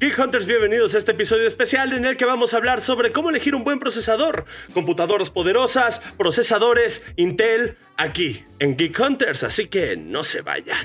Geek Hunters, bienvenidos a este episodio especial en el que vamos a hablar sobre cómo elegir un buen procesador, computadoras poderosas, procesadores, Intel, aquí en Geek Hunters, así que no se vayan.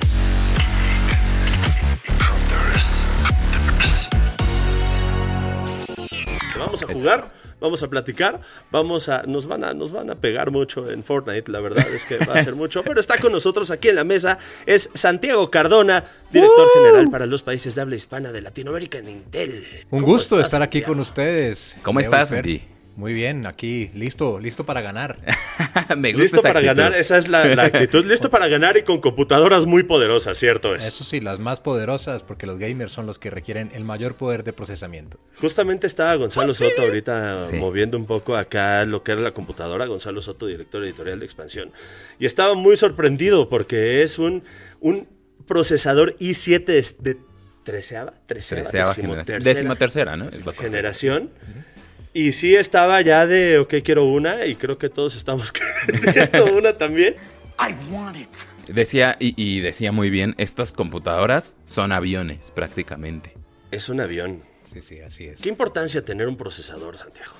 Vamos a jugar vamos a platicar, vamos a, nos van a, nos van a pegar mucho en Fortnite, la verdad es que va a ser mucho, pero está con nosotros aquí en la mesa, es Santiago Cardona, director general para los países de habla hispana de Latinoamérica en Intel. Un gusto estar aquí con ustedes. ¿Cómo estás, Santi? Muy bien, aquí, listo, listo para ganar. Me gusta listo para ganar, esa es la, actitud. Listo para ganar y con computadoras muy poderosas, ¿cierto? Es? Eso sí, las más poderosas, porque los gamers son los que requieren el mayor poder de procesamiento. Justamente estaba Gonzalo Soto ahorita moviendo un poco acá lo que era la computadora, Gonzalo Soto, director editorial de Expansión. Y estaba muy sorprendido porque es un, un procesador i7 de, treceava, treceava, generación. Décima tercera, ¿no? Es generación. Y sí estaba ya de, ok, quiero una, y creo que todos estamos queriendo una también. I want it. Decía, y, decía muy bien, estas computadoras son aviones prácticamente. Es un avión. Sí, sí, así es. ¿Qué importancia tener un procesador, Santiago?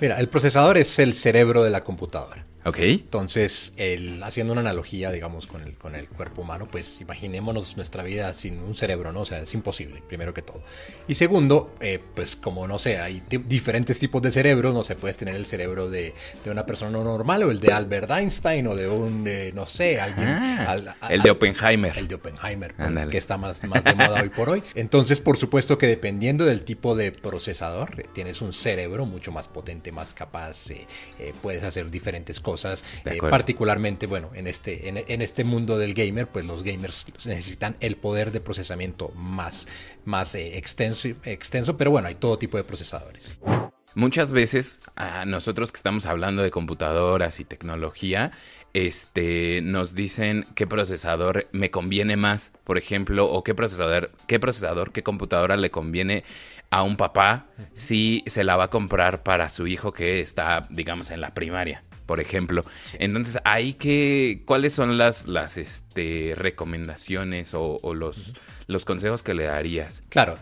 Mira, el procesador es el cerebro de la computadora. Ok. Entonces, el, haciendo una analogía, digamos, con el, con el cuerpo humano, pues imaginémonos nuestra vida sin un cerebro, ¿no? O sea, es imposible, primero que todo. Y segundo, eh, pues como no sé, hay diferentes tipos de cerebros, no sé, puedes tener el cerebro de, de, una persona normal o el de Albert Einstein o de un, eh, no sé, alguien... Ah, el de Oppenheimer. El de Oppenheimer, que está más, más de moda hoy por hoy. Entonces, por supuesto que dependiendo del tipo de procesador, tienes un cerebro mucho más potente, más capaz, eh, puedes hacer diferentes cosas cosas. Eh, particularmente, bueno, en este, en, este mundo del gamer, pues los gamers necesitan el poder de procesamiento más, más eh, extenso, extenso, pero bueno, hay todo tipo de procesadores. Muchas veces a nosotros que estamos hablando de computadoras y tecnología, este, nos dicen qué procesador me conviene más, por ejemplo, o qué procesador, qué procesador, qué computadora le conviene a un papá si se la va a comprar para su hijo que está, digamos, en la primaria por ejemplo. Entonces, hay que, ¿cuáles son las, las este, recomendaciones o, los, los consejos que le darías? Claro,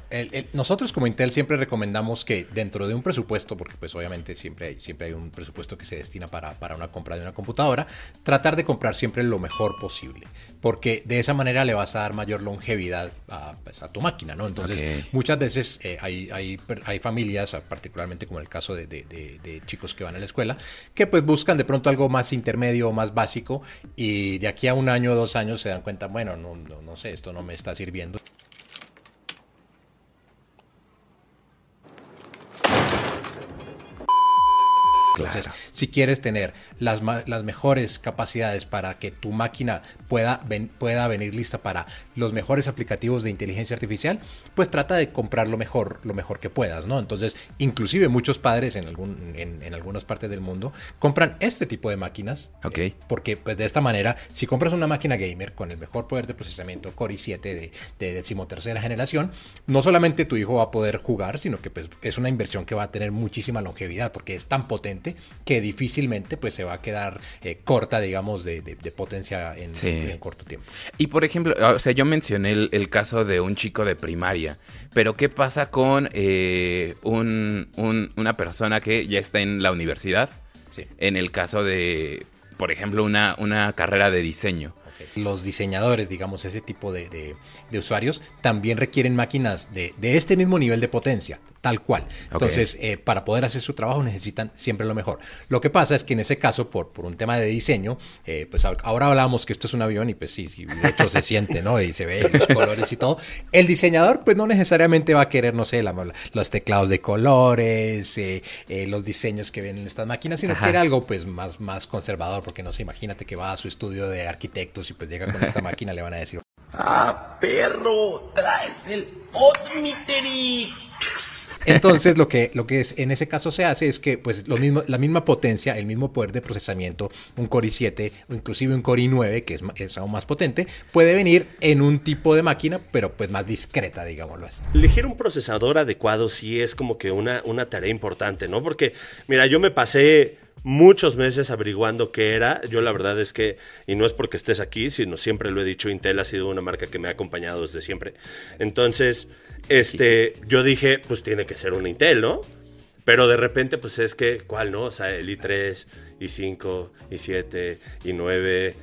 nosotros como Intel siempre recomendamos que dentro de un presupuesto, porque pues obviamente siempre hay, siempre hay un presupuesto que se destina para, para una compra de una computadora, tratar de comprar siempre lo mejor posible, porque de esa manera le vas a dar mayor longevidad a, pues, tu máquina, ¿no? Entonces, muchas veces eh, hay, hay, hay, familias, particularmente como el caso de, de chicos que van a la escuela, que pues buscan de pronto algo más intermedio más básico y de aquí a un año o dos años se dan cuenta, bueno, no, no, no sé, esto no me está sirviendo. Entonces, si quieres tener las, las, mejores capacidades para que tu máquina pueda, pueda venir lista para los mejores aplicativos de inteligencia artificial, pues trata de comprar lo mejor, lo mejor que puedas, ¿no? Entonces, inclusive muchos padres en, algún, en, algunas partes del mundo compran este tipo de máquinas. Ok. Eh, porque pues de esta manera, si compras una máquina gamer con el mejor poder de procesamiento Core i7 de, de decimotercera generación, no solamente tu hijo va a poder jugar, sino que pues es una inversión que va a tener muchísima longevidad porque es tan potente que difícilmente pues se va a quedar eh, corta, digamos, de, potencia en, corto tiempo. Y por ejemplo, o sea, yo mencioné el, caso de un chico de primaria, pero ¿qué pasa con eh, una persona que ya está en la universidad? En el caso de, por ejemplo, una, una carrera de diseño. Los diseñadores, digamos, ese tipo de, usuarios, también requieren máquinas de, de, este mismo nivel de potencia tal cual. Entonces, eh, para poder hacer su trabajo necesitan siempre lo mejor. Lo que pasa es que en ese caso, por, por un tema de diseño, eh, pues ahora hablamos que esto es un avión y pues sí, sí de hecho se siente, ¿no? Y se ve los colores y todo. El diseñador, pues no necesariamente va a querer, no sé, los teclados de colores, eh, los diseños que ven en estas máquinas, sino que quiere algo pues más, más conservador, porque no sé, imagínate que va a su estudio de arquitectos y pues llega con esta máquina, le van a decir, Ah, perro, traes el Odmitery. Entonces, lo que, lo que es, en ese caso se hace es que pues, lo mismo, la misma potencia, el mismo poder de procesamiento, un Core i7 o inclusive un Core i9, que es, aún más potente, puede venir en un tipo de máquina, pero pues más discreta, digámoslo así. Elegir un procesador adecuado sí es como que una, una tarea importante, ¿no? Porque, mira, yo me pasé muchos meses averiguando qué era. Yo la verdad es que, y no es porque estés aquí, sino siempre lo he dicho, Intel ha sido una marca que me ha acompañado desde siempre. Entonces, este, yo dije, pues tiene que ser un Intel, ¿no? Pero de repente, pues es que, ¿cuál no? O sea, el i3, i5, i7, i9, me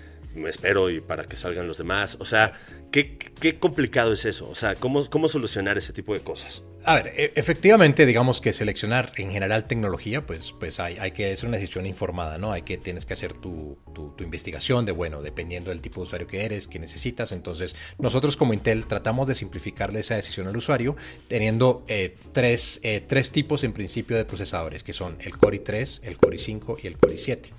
espero y para que salgan los demás. O sea, ¿qué, qué complicado es eso? O sea, ¿cómo, ¿cómo solucionar ese tipo de cosas? A ver, e- efectivamente, digamos que seleccionar en general tecnología, pues, pues hay, hay que hacer una decisión informada, ¿no? Hay que, tienes que hacer tu, tu, tu investigación de, bueno, dependiendo del tipo de usuario que eres, que necesitas. Entonces, nosotros como Intel tratamos de simplificarle esa decisión al usuario, teniendo eh, tres, eh, tres tipos en principio de procesadores, que son el Core i3, el Core i5 y el Core i7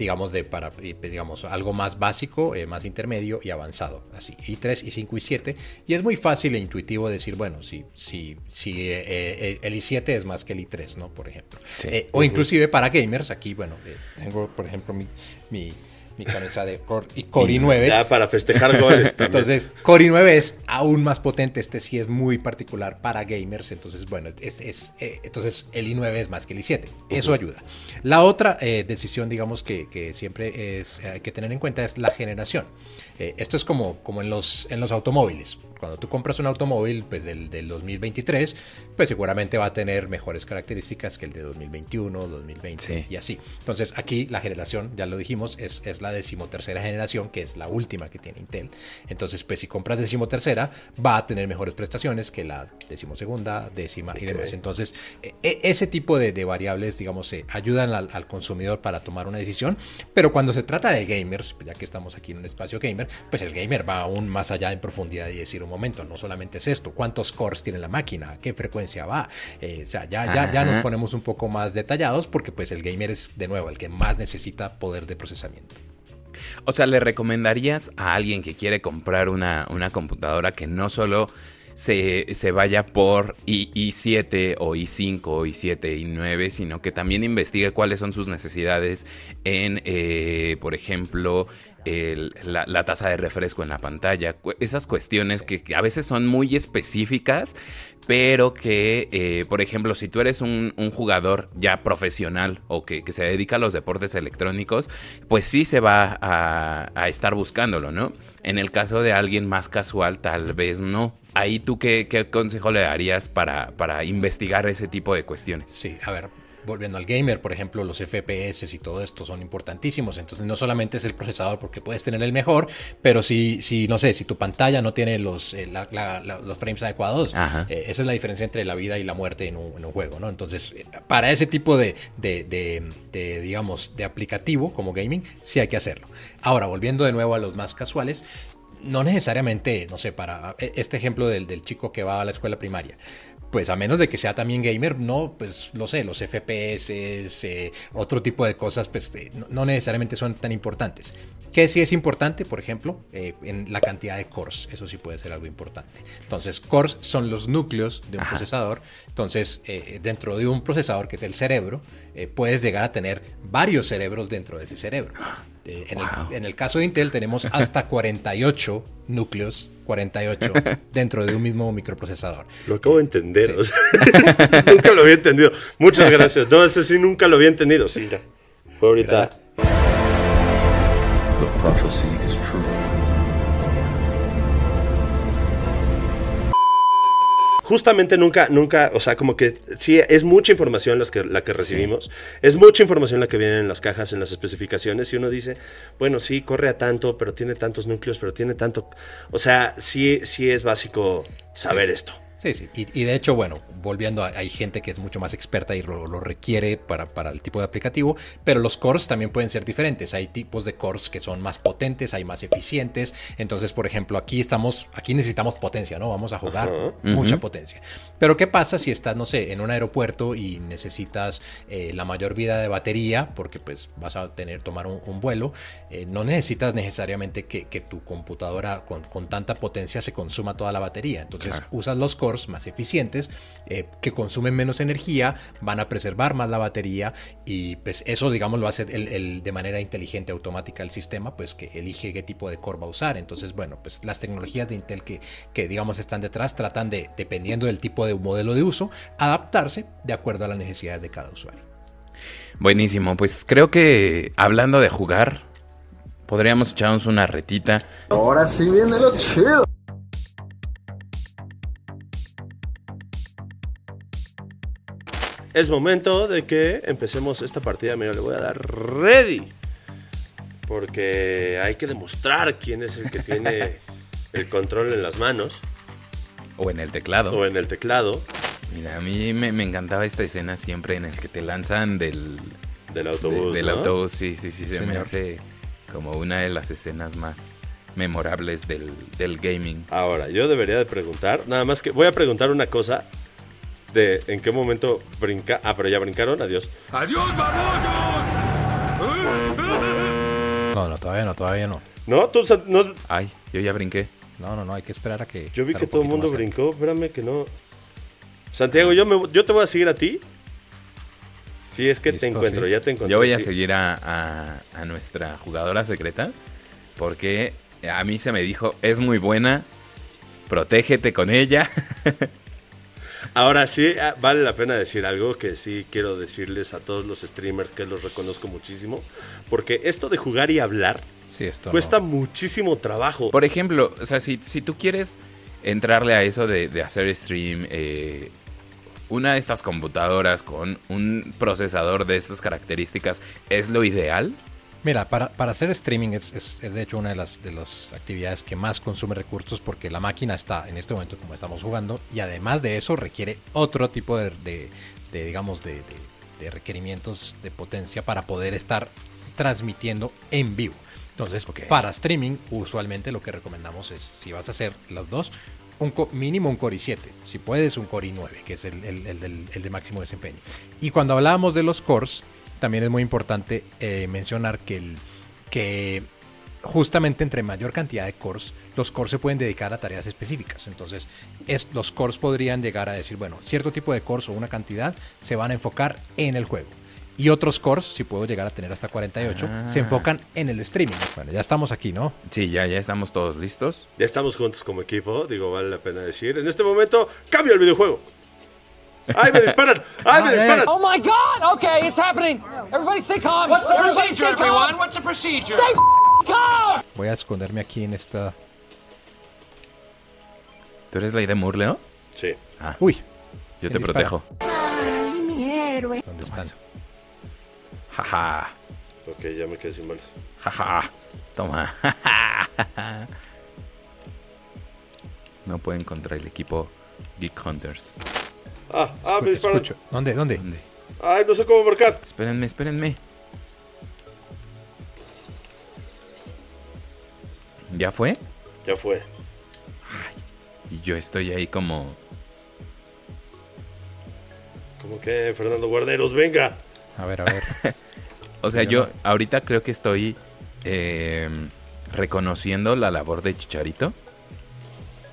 digamos, de para, eh, digamos, algo más básico, eh, más intermedio y avanzado, así, i3, i5 y 7, y es muy fácil e intuitivo decir, bueno, si, si, si eh, eh, el i7 es más que el i3, ¿no? Por ejemplo. Sí. Eh, o inclusive para gamers, aquí, bueno, eh, tengo, por ejemplo, mi, mi, mi camisa de Core, y Core i9. Ya para festejar goles. Entonces, Core i9 es aún más potente. Este sí es muy particular para gamers. Entonces, bueno, es, es, eh, entonces el i9 es más que el i7. Eso ayuda. La otra eh, decisión, digamos, que, que siempre es, hay que tener en cuenta es la generación. Eh, esto es como, como en, los, en los automóviles. Cuando tú compras un automóvil pues, del, del 2023, pues seguramente va a tener mejores características que el de 2021, 2020 Sí. y así. Entonces, aquí la generación, ya lo dijimos, es, es la decimotercera generación, que es la última que tiene Intel. Entonces, pues si compras decimotercera, va a tener mejores prestaciones que la decimosegunda, décima y demás. Entonces, e- e- ese tipo de, de variables, digamos, eh, ayudan al, al consumidor para tomar una decisión. Pero cuando se trata de gamers, ya que estamos aquí en un espacio gamer, pues el gamer va aún más allá en profundidad y decir, un momento, no solamente es esto, cuántos cores tiene la máquina, a qué frecuencia va. Eh, o sea, ya, ya, ya nos ponemos un poco más detallados porque pues el gamer es, de nuevo, el que más necesita poder de procesamiento. O sea, ¿le recomendarías a alguien que quiere comprar una, una computadora que no solo se, se vaya por I, i7 o i5 o i7, i9, sino que también investigue cuáles son sus necesidades en, eh, por ejemplo, la, la tasa de refresco en la pantalla? Esas cuestiones que, a veces son muy específicas, pero que, eh, por ejemplo, si tú eres un, jugador ya profesional o que, se dedica a los deportes electrónicos, pues sí se va a, a estar buscándolo, ¿no? En el caso de alguien más casual, tal vez no. Ahí tú, ¿qué, qué consejo le darías para, para investigar ese tipo de cuestiones? Sí, a ver, volviendo al gamer, por ejemplo, los FPS y todo esto son importantísimos. Entonces, no solamente es el procesador porque puedes tener el mejor, pero si, si no sé, si tu pantalla no tiene los, eh, la- la- la- los frames adecuados, eh, esa es la diferencia entre la vida y la muerte en un, en un juego, ¿no? Entonces, eh, para ese tipo de, de- de- de, digamos, de aplicativo como gaming, sí hay que hacerlo. Ahora, volviendo de nuevo a los más casuales, no necesariamente, no sé, para este ejemplo del, del chico que va a la escuela primaria. Pues a menos de que sea también gamer, no, pues lo sé, los FPS, eh, otro tipo de cosas, pues eh, no, necesariamente son tan importantes. ¿Qué sí es importante? Por ejemplo, eh, en la cantidad de cores, eso sí puede ser algo importante. Entonces, cores son los núcleos de un Ajá. procesador. Entonces, dentro de un procesador que es el cerebro, puedes llegar a tener varios cerebros dentro de ese cerebro. En, Wow. el, en el caso de Intel tenemos hasta 48 núcleos, 48 dentro de un mismo microprocesador. Lo acabo de entender. Sí. o sea, nunca lo había entendido. Muchas gracias. No, ese sí nunca lo había entendido. Sí, ya. Fue ahorita. The prophecy is true. Justamente nunca, nunca, o sea, como que sí, es mucha información las que, la que recibimos. Es mucha información la que viene en las cajas, en las especificaciones. Y uno dice, bueno, sí, corre a tanto, pero tiene tantos núcleos, pero tiene tanto. O sea, sí, sí es básico saber sí. esto. Sí, sí. Y, y de hecho, bueno, volviendo, a- hay gente que es mucho más experta y lo, lo requiere para, para el tipo de aplicativo, pero los cores también pueden ser diferentes. Hay tipos de cores que son más potentes, hay más eficientes. Entonces, por ejemplo, aquí estamos, aquí necesitamos potencia, ¿no? Vamos a jugar Ajá. mucha Ujú. potencia. Pero ¿qué pasa si estás, no sé, en un aeropuerto y necesitas eh, la mayor vida de batería, porque pues vas a tener, tomar un, un vuelo? Eh, no necesitas necesariamente que, que tu computadora con, con tanta potencia se consuma toda la batería. Entonces Claro. usas los cores más eficientes eh, que consumen menos energía, van a preservar más la batería y pues eso digamos lo hace el, el- de manera inteligente automática el sistema pues que elige qué tipo de core va a usar. Entonces bueno pues las tecnologías de Intel que, que digamos están detrás tratan de dependiendo del tipo de modelo de uso adaptarse de acuerdo a las necesidades de cada usuario. Buenísimo, pues creo que hablando de jugar, podríamos echarnos una retita. Ahora sí viene lo chido. Es momento de que empecemos esta partida. Mira, le voy a dar ready. Porque hay que demostrar quién es el que tiene el control en las manos O en el teclado. o en el teclado Mira, a mí me, me encantaba esta escena siempre en el que te lanzan del, del de- autobús. del ¿no? autobús. Sí, sí, sí, se me hace como una de las escenas más memorables del, del gaming. Ahora, yo debería de preguntar, nada más que voy a preguntar una cosa de en qué momento brinca. Ah, pero ya brincaron, adiós. No, no, todavía no, todavía no. No, tú no, Ay, yo ya brinqué. No, no, no, hay que esperar a que. yo vi que todo el mundo brincó, espérame que no. Santiago, yo me yo te voy a seguir a ti. Si es que te Listo, encuentro, sí. ya te encontré. Yo voy a sí. seguir a, a- a nuestra jugadora secreta porque a mí se me dijo, es muy buena, protégete con ella. Ahora sí, ah, vale la pena decir algo que sí quiero decirles a todos los streamers que los reconozco muchísimo. Porque esto de jugar y hablar Sí, esto. cuesta no. muchísimo trabajo. Por ejemplo, o sea, si, si tú quieres entrarle a eso de, de hacer stream, eh, una de estas computadoras con un procesador de estas características es lo ideal. Mira, para, para hacer streaming es, es- es de hecho una de las, de las actividades que más consume recursos porque la máquina está en este momento como estamos jugando y además de eso requiere otro tipo de, de- de, digamos, de, de- requerimientos de potencia para poder estar transmitiendo en vivo. Entonces, para streaming, usualmente lo que recomendamos es, si vas a hacer los dos, un co- mínimo un Core i7. Si puedes, un Core i9, que es el, el- el el de máximo desempeño. Y cuando hablábamos de los cores, también es muy importante eh, mencionar que, el, que justamente entre mayor cantidad de cores, los cores se pueden dedicar a tareas específicas. Entonces, es, los cores podrían llegar a decir, bueno, cierto tipo de cores o una cantidad se van a enfocar en el juego. Y otros cores, si puedo llegar a tener hasta 48, se Ah. enfocan en el streaming. Bueno, ya estamos aquí, ¿no? Sí, ya, ya estamos todos listos. Ya estamos juntos como equipo, digo, vale la pena decir. En este momento, cambio el videojuego. ¡Ay, me disparan! ¡Ay, me Ah, disparan! Oh my God! Okay, it's happening. Everybody stay calm. What's the procedure, everyone? What's the procedure? Stay calm. Voy a esconderme aquí en esta... ¿Tú eres la idea Murleo? Sí. Uy, Yo ¿Quién te dispara? protejo. ¿dónde están? Jaja, Ok, ya me quedé sin balas. jaja. Toma. No pueden contra el equipo Geek Hunters. ¡Ah, ah, me disparan! Escucho. ¿Dónde? ¿Dónde? ¿Dónde? ¡Ay, no sé cómo marcar! Espérenme, espérenme. ¿Ya fue? Ya fue. Y yo estoy ahí como... ¿Cómo que, Fernando Guarderos? ¡Venga! A ver, a ver. O sea, Yo ahorita creo que estoy eh, reconociendo la labor de Chicharito,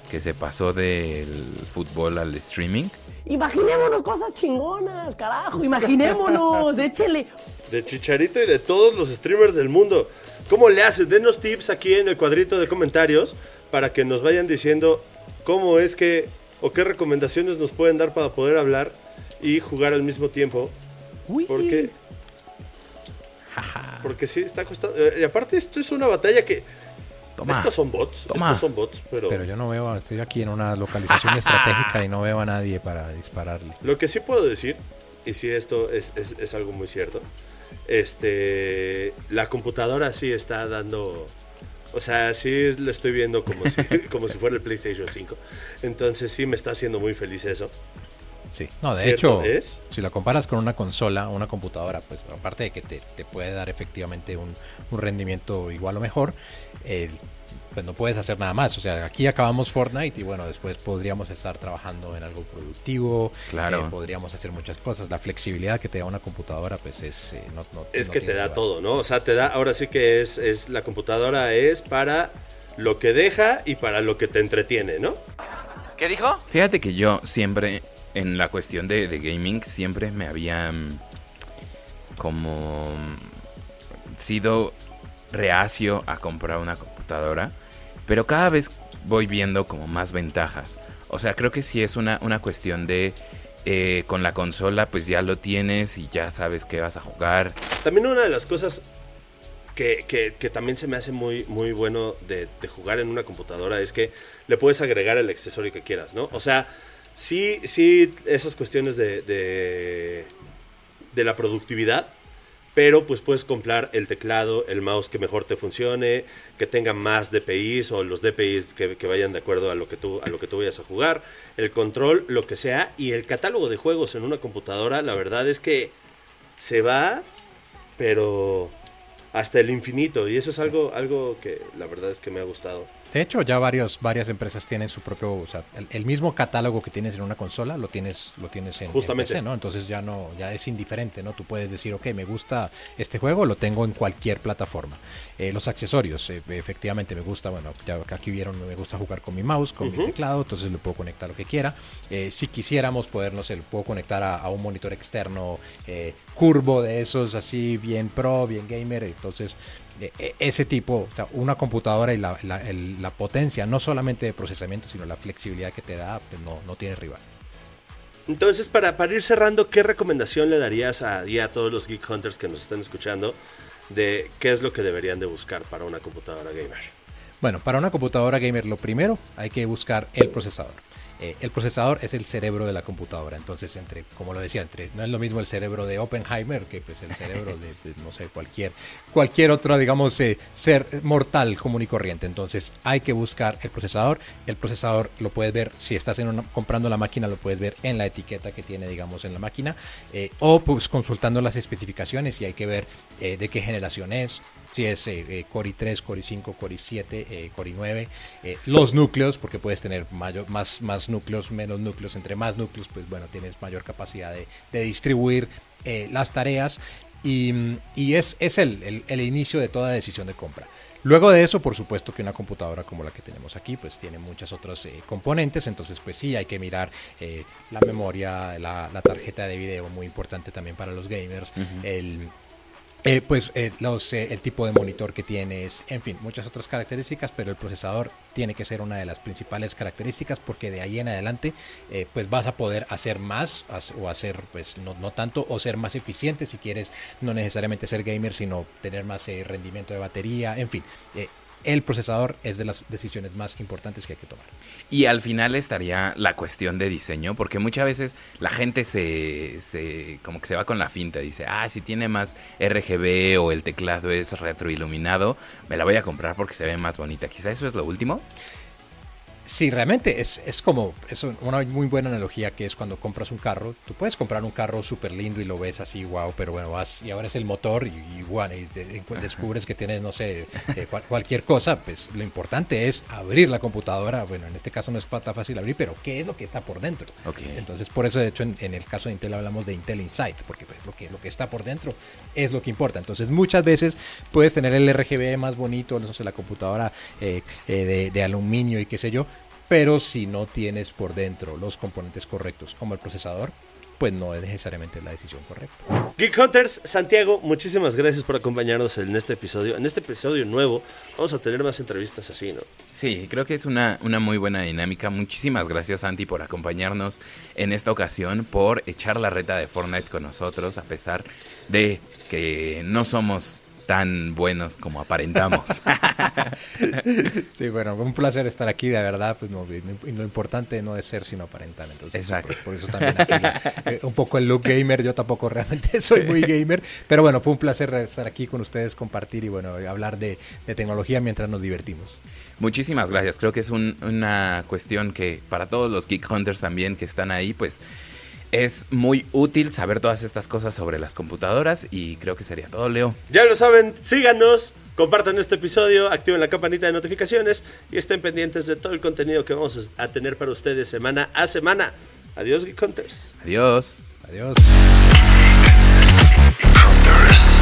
que se pasó del fútbol al streaming. Imaginémonos cosas chingonas, carajo. Imaginémonos, échele. De Chicharito y de todos los streamers del mundo. ¿Cómo le haces? Denos tips aquí en el cuadrito de comentarios para que nos vayan diciendo cómo es que o qué recomendaciones nos pueden dar para poder hablar y jugar al mismo tiempo. Porque. Porque sí, está costando. eh, Y aparte, esto es una batalla que. Toma. Estos son bots. Toma. Estos son bots, pero. Pero yo no veo, estoy aquí en una localización estratégica y no veo a nadie para dispararle. Lo que sí puedo decir, y sí esto es, es- es algo muy cierto, este, la computadora sí está dando, o sea, sí lo estoy viendo como si, como si fuera el PlayStation 5. Entonces sí me está haciendo muy feliz eso. Sí, no, de ¿Cierto hecho, es? si la comparas con una consola o una computadora, pues aparte de que te, te puede dar efectivamente un, un rendimiento igual o mejor, eh, pues no puedes hacer nada más. O sea, aquí acabamos Fortnite y bueno, después podríamos estar trabajando en algo productivo, Claro. eh, podríamos hacer muchas cosas. La flexibilidad que te da una computadora, pues es... eh, no, no- Es no que te da todo, ¿no? O sea, te da, ahora sí que es, es, la computadora es para lo que deja y para lo que te entretiene, ¿no? ¿Qué dijo? Fíjate que yo siempre, en la cuestión de, de gaming, siempre me había mm, como mm, sido reacio a comprar una computadora, pero cada vez voy viendo como más ventajas. O sea, creo que sí es una, una cuestión de eh, con la consola pues ya lo tienes y ya sabes que vas a jugar. También una de las cosas que, que- que también se me hace muy, muy bueno de, de jugar en una computadora es que le puedes agregar el accesorio que quieras, ¿no? O sea, sí, sí, esas cuestiones de, de, de la productividad, pero pues puedes comprar el teclado, el mouse que mejor te funcione, que tenga más DPIs o los DPIs que, que vayan de acuerdo a lo que tú a lo que tú vayas a jugar, el control, lo que sea y el catálogo de juegos en una computadora, la verdad es que se va pero hasta el infinito y eso es algo algo que la verdad es que me ha gustado. De hecho, ya varios, varias empresas tienen su propio, o sea, el, el mismo catálogo que tienes en una consola lo tienes, lo tienes en, en Justamente. PC, ¿no? Entonces ya no, ya es indiferente, ¿no? Tú puedes decir, ok, me gusta este juego, lo tengo en cualquier plataforma. Eh, los accesorios, eh, efectivamente me gusta, bueno, ya aquí vieron, me gusta jugar con mi mouse, con mi teclado, entonces le puedo conectar lo que quiera. Eh, si quisiéramos poder, no sé, lo puedo conectar a, a un monitor externo eh, curvo de esos, así bien pro, bien gamer, entonces ese tipo, o sea, una computadora y la, la- el- la potencia, no solamente de procesamiento, sino la flexibilidad que te da, pues no, no tiene rival. Entonces, para, para ir cerrando, ¿qué recomendación le darías a, a todos los Geek Hunters que nos están escuchando de qué es lo que deberían de buscar para una computadora gamer? Bueno, para una computadora gamer lo primero hay que buscar el procesador. Eh, el procesador es el cerebro de la computadora, entonces entre, como lo decía, entre no es lo mismo el cerebro de Oppenheimer que pues el cerebro de, no sé cualquier cualquier otro digamos eh, ser mortal común y corriente. Entonces hay que buscar el procesador. El procesador lo puedes ver si estás en una- comprando la máquina lo puedes ver en la etiqueta que tiene digamos en la máquina eh, o pues consultando las especificaciones y hay que ver eh, de qué generación es, si es eh, Core i3, Core i5, Core i7, eh, Core i9, eh, los núcleos, porque puedes tener mayor, más, más núcleos, menos núcleos, entre más núcleos, pues bueno, tienes mayor capacidad de, de distribuir eh, las tareas. Y, y es, es el, el- el inicio de toda decisión de compra. Luego de eso, por supuesto que una computadora como la que tenemos aquí, pues tiene muchas otras eh, componentes, entonces pues sí, hay que mirar eh, la memoria, la, la tarjeta de video, muy importante también para los gamers, el, eh, pues eh, los, eh, el tipo de monitor que tienes, en fin, muchas otras características, pero el procesador tiene que ser una de las principales características porque de ahí en adelante eh, pues vas a poder hacer más o hacer pues no, no tanto o ser más eficiente si quieres no necesariamente ser gamer sino tener más eh, rendimiento de batería, en fin. El procesador es de las decisiones más importantes que hay que tomar. Y al final estaría la cuestión de diseño, porque muchas veces la gente se, se como que se va con la finta, dice, ah, si tiene más RGB o el teclado es retroiluminado, me la voy a comprar porque se ve más bonita. Quizá eso es lo último. Sí, realmente es, es como es una muy buena analogía que es cuando compras un carro. Tú puedes comprar un carro súper lindo y lo ves así, wow, pero bueno, vas y ahora es el motor y, y, bueno, y te- descubres que tienes, no sé, eh, cual- cualquier cosa. Pues lo importante es abrir la computadora. Bueno, en este caso no es tan fácil abrir, pero ¿qué es lo que está por dentro? Entonces, por eso, de hecho, en, en el caso de Intel hablamos de Intel Insight, porque pues, lo, que, lo que está por dentro es lo que importa. Entonces, muchas veces puedes tener el RGB más bonito, no sé, la computadora eh, eh, de, de aluminio y qué sé yo, pero si no tienes por dentro los componentes correctos, como el procesador, pues no es necesariamente la decisión correcta. Geek Hunters, Santiago, muchísimas gracias por acompañarnos en este episodio. En este episodio nuevo vamos a tener más entrevistas así, ¿no? Sí, creo que es una, una muy buena dinámica. Muchísimas gracias, Santi, por acompañarnos en esta ocasión, por echar la reta de Fortnite con nosotros, a pesar de que no somos tan buenos como aparentamos. Sí, bueno, un placer estar aquí, de verdad, pues no, lo importante no es ser sino aparentar, entonces Exacto. Por, por eso también aquí eh, un poco el look gamer, yo tampoco realmente soy muy gamer, pero bueno, fue un placer estar aquí con ustedes, compartir y bueno, hablar de, de tecnología mientras nos divertimos. Muchísimas gracias. Creo que es un- una cuestión que para todos los Geek Hunters también que están ahí, pues es muy útil saber todas estas cosas sobre las computadoras y creo que sería todo, Leo. Ya lo saben, síganos, compartan este episodio, activen la campanita de notificaciones y estén pendientes de todo el contenido que vamos a tener para ustedes semana a semana. Adiós, Geek Hunters. Adiós. Adiós. Hunters.